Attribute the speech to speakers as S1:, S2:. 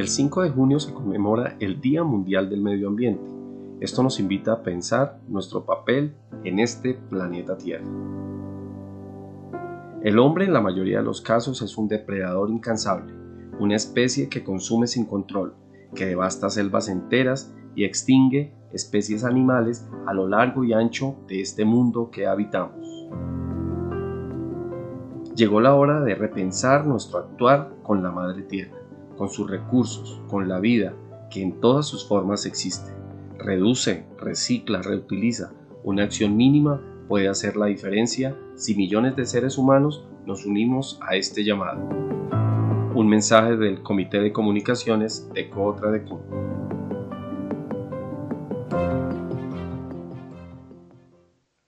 S1: El 5 de junio se conmemora el Día Mundial del Medio Ambiente. Esto nos invita a pensar nuestro papel en este planeta Tierra. El hombre en la mayoría de los casos es un depredador incansable, una especie que consume sin control, que devasta selvas enteras y extingue especies animales a lo largo y ancho de este mundo que habitamos. Llegó la hora de repensar nuestro actuar con la Madre Tierra, con sus recursos, con la vida, que en todas sus formas existe. Reduce, recicla, reutiliza. Una acción mínima puede hacer la diferencia si millones de seres humanos nos unimos a este llamado. Un mensaje del Comité de Comunicaciones de Cotra de Cuba.